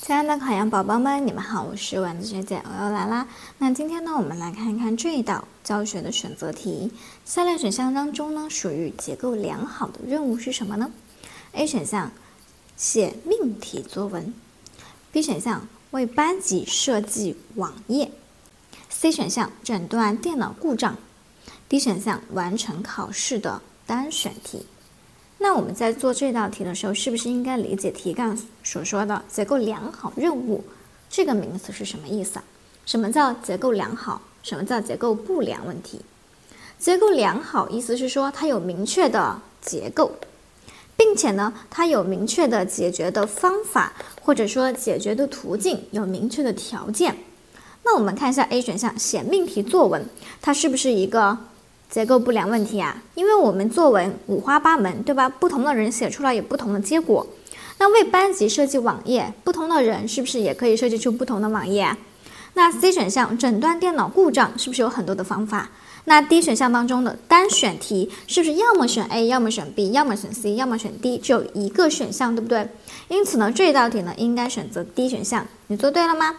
亲爱的考研宝宝们，你们好，我是丸子学姐，我又来啦。那今天呢，我们来看一看这一道教学的选择题。下列选项当中呢，属于结构良好的任务是什么呢？A 选项写命题作文，B 选项为班级设计网页，C 选项诊断电脑故障，D 选项完成考试的单选题。那我们在做这道题的时候，是不是应该理解题干所说的结构良好任务这个名词是什么意思啊？什么叫结构良好？什么叫结构不良问题？结构良好意思是说它有明确的结构，并且呢，它有明确的解决的方法，或者说解决的途径，有明确的条件。那我们看一下 A 选项写命题作文，它是不是一个？结构不良问题啊，因为我们作文五花八门，对吧？不同的人写出来有不同的结果。那为班级设计网页，不同的人是不是也可以设计出不同的网页？那 C 选项诊断电脑故障是不是有很多的方法？那 D 选项当中的单选题是不是要么选 A，要么选 B，要么选 C，要么选 D，只有一个选项，对不对？因此呢，这道题呢应该选择 D 选项。你做对了吗？